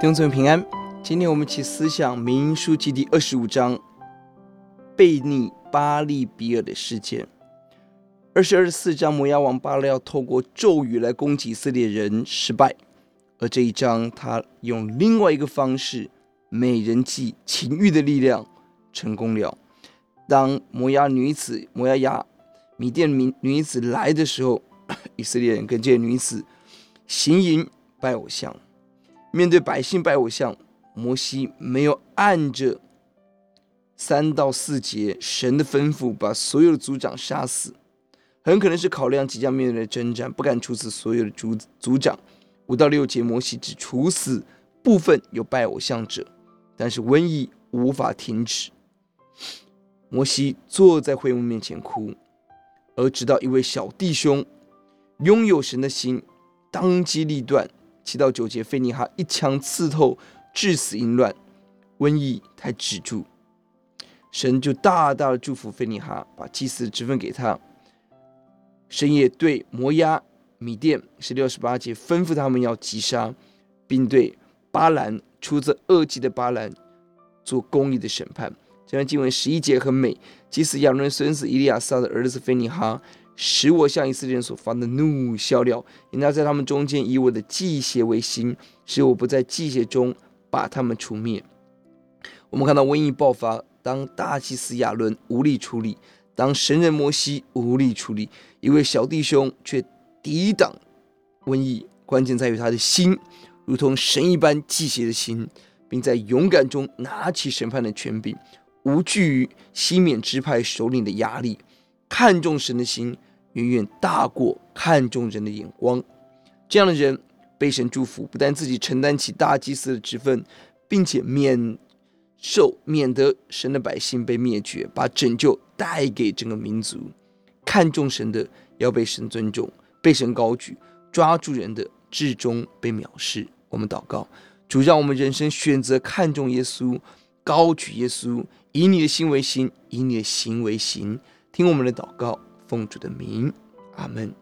弟兄姊妹平安，今天我们一起思想民数记第二十五章悖逆巴利比尔的事件。二十二十四章摩押王巴勒要透过咒语来攻击以色列人，失败；而这一章他用另外一个方式，美人计、情欲的力量成功了。当摩押女子、摩押亚、米甸女女子来的时候，以色列人跟这些女子行淫拜偶像。面对百姓拜偶像，摩西没有按着三到四节神的吩咐，把所有的族长杀死，很可能是考量即将面对的征战，不敢处死所有的族族长。五到六节，摩西只处死部分有拜偶像者，但是瘟疫无法停止。摩西坐在会幕面前哭，而直到一位小弟兄拥有神的心，当机立断。七到九节，非尼哈一枪刺透，致死淫乱，瘟疫才止住。神就大大的祝福非尼哈，把祭司的职分给他。神也对摩押、米甸十六十八节吩咐他们要击杀，并对巴兰出自恶极的巴兰做公义的审判。这段经文十一节很美，祭司亚伦孙子以利亚撒的儿子非尼哈。使我向以色列人所发的怒消了，因他在他们中间以我的忌邪为心，使我不在忌邪中把他们除灭。我们看到瘟疫爆发，当大祭司亚伦无力处理，当神人摩西无力处理，一位小弟兄却抵挡瘟疫。关键在于他的心，如同神一般忌邪的心，并在勇敢中拿起审判的权柄，无惧于西缅支派首领的压力，看重神的心。远远大过看重人的眼光，这样的人被神祝福，不但自己承担起大祭司的职分，并且免受免得神的百姓被灭绝，把拯救带给整个民族。看重神的要被神尊重，被神高举；抓住人的至终被藐视。我们祷告，主让我们人生选择看重耶稣，高举耶稣，以你的心为心，以你的行为行。听我们的祷告。奉主的名，阿门。